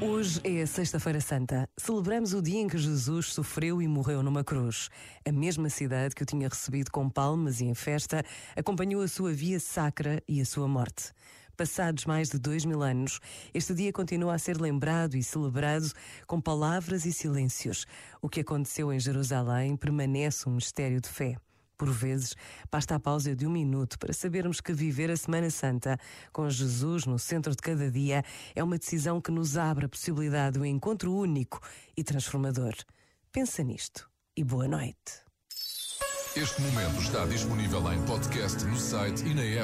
Hoje é a Sexta-feira Santa. Celebramos o dia em que Jesus sofreu e morreu numa cruz. A mesma cidade que o tinha recebido com palmas e em festa acompanhou a sua via sacra e a sua morte. Passados mais de dois mil anos, este dia continua a ser lembrado e celebrado com palavras e silêncios. O que aconteceu em Jerusalém permanece um mistério de fé. Por vezes, basta a pausa de um minuto para sabermos que viver a Semana Santa com Jesus no centro de cada dia é uma decisão que nos abre a possibilidade do encontro único e transformador. Pensa nisto e boa noite. Este momento está disponível em podcast no site e na app.